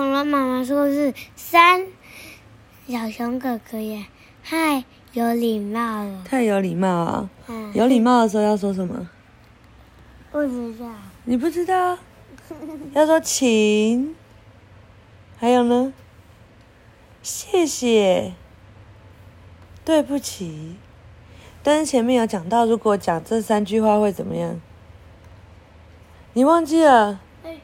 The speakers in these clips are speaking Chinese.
恐龙妈妈说是三，小熊哥哥也太有礼貌了。太有礼貌啊！嗯，有礼貌的时候要说什么？不知道。你不知道？要说请。还有呢？谢谢。对不起。但是前面有讲到，如果讲这三句话会怎么样？你忘记了？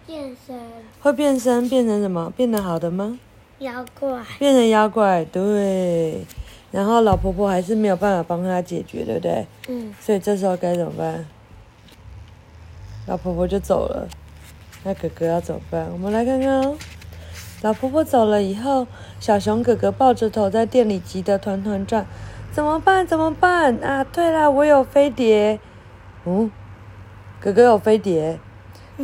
会变身。会变身，变成什么？变得好的吗？妖怪。变成妖怪，对。然后老婆婆还是没有办法帮他解决，对不对？嗯。所以这时候该怎么办？老婆婆就走了。那哥哥要怎么办？我们来看看哦。老婆婆走了以后，小熊哥哥抱着头在店里急得团团转。怎么办？怎么办？啊，对了，我有飞碟。嗯，哥哥有飞碟。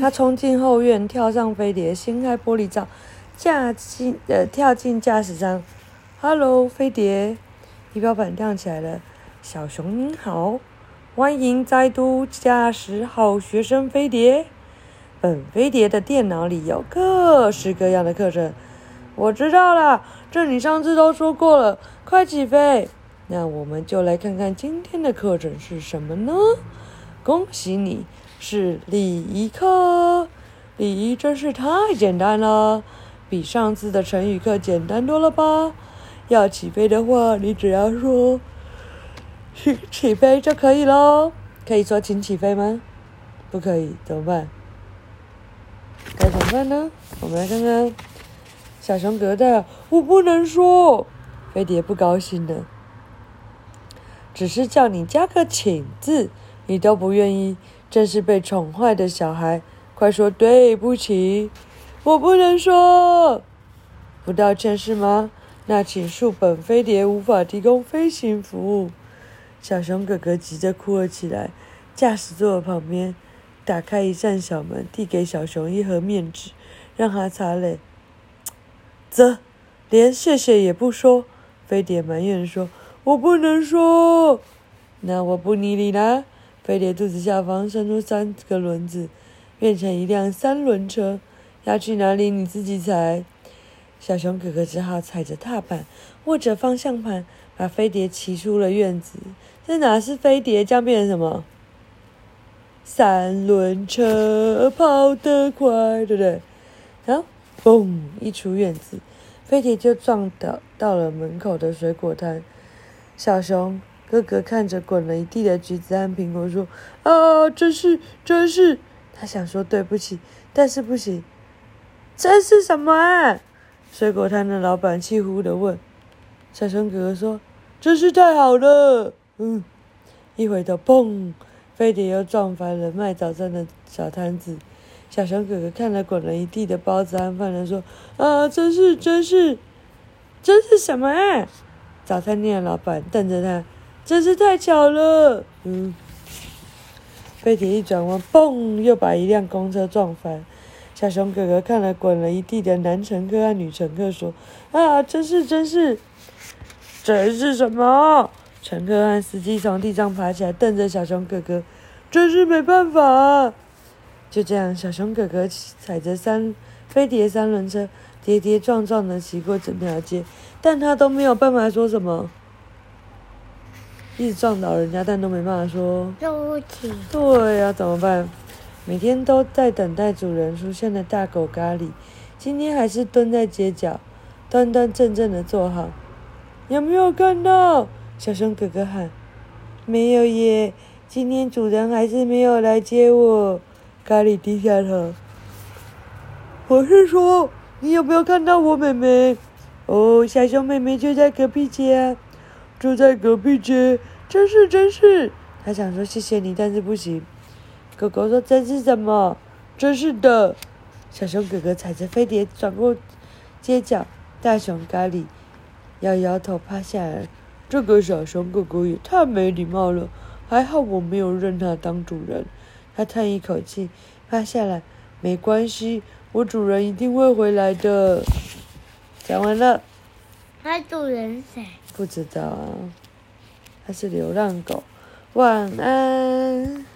他冲进后院，跳上飞碟，掀开玻璃罩，驾进呃跳进驾驶舱。Hello，飞碟，仪表板亮起来了。小熊您好，欢迎再度驾驶好学生飞碟。本飞碟的电脑里有各式各样的课程。我知道了，这你上次都说过了。快起飞！那我们就来看看今天的课程是什么呢？恭喜你，是礼仪课。礼仪真是太简单了，比上次的成语课简单多了吧？要起飞的话，你只要说“请起飞”就可以喽。可以说“请起飞”吗？不可以，怎么办？该怎么办呢？我们来看看小熊格的，我不能说，飞碟不高兴的。只是叫你加个请字，你都不愿意，真是被宠坏的小孩。快说对不起，我不能说，不道歉是吗？那请恕本飞碟无法提供飞行服务。小熊哥哥急着哭了起来。驾驶座的旁边，打开一扇小门，递给小熊一盒面纸，让他擦泪。啧，连谢谢也不说，飞碟埋怨说。我不能说，那我不理你啦。飞碟肚子下方伸出三个轮子，变成一辆三轮车，要去哪里你自己猜。小熊哥哥只好踩着踏板，握着方向盘，把飞碟骑出了院子。这哪是飞碟，将变成什么？三轮车跑得快，对不对？然后，嘣！一出院子，飞碟就撞倒到了门口的水果摊。小熊哥哥看着滚了一地的橘子和苹果，说：“啊，真是，真是！”他想说对不起，但是不行。真是什么啊？水果摊的老板气呼呼的问。小熊哥哥说：“真是太好了。”嗯，一回头，砰！飞碟又撞翻了卖早餐的小摊子。小熊哥哥看了滚了一地的包子和饭团，说：“啊，真是，真是，真是什么啊？”早餐店的老板瞪着他，真是太巧了。嗯，飞碟一转弯，嘣，又把一辆公车撞翻。小熊哥哥看了滚了一地的男乘客和女乘客，说：“啊，真是，真是，真是什么？”乘客和司机从地上爬起来，瞪着小熊哥哥，真是没办法。就这样，小熊哥哥踩着三飞碟三轮车。跌跌撞撞的骑过整条街，但他都没有办法说什么，一直撞倒人家，但都没办法说对不起。对呀、啊，怎么办？每天都在等待主人出现的大狗咖喱，今天还是蹲在街角，端端正正的坐好。有没有看到？小熊哥哥喊。没有耶，今天主人还是没有来接我。咖喱低下头。我是说。你有没有看到我妹妹？哦，小熊妹妹就在隔壁街啊，住在隔壁街，真是真是。他想说谢谢你，但是不行。狗狗说真是什么？真是的。小熊哥哥踩着飞碟转过街角，大熊咖喱摇摇头趴下来。这个小熊狗狗也太没礼貌了，还好我没有认它当主人。他叹一口气，趴下来，没关系。我主人一定会回来的。讲完了。他主人谁？不知道啊。还是流浪狗。晚安。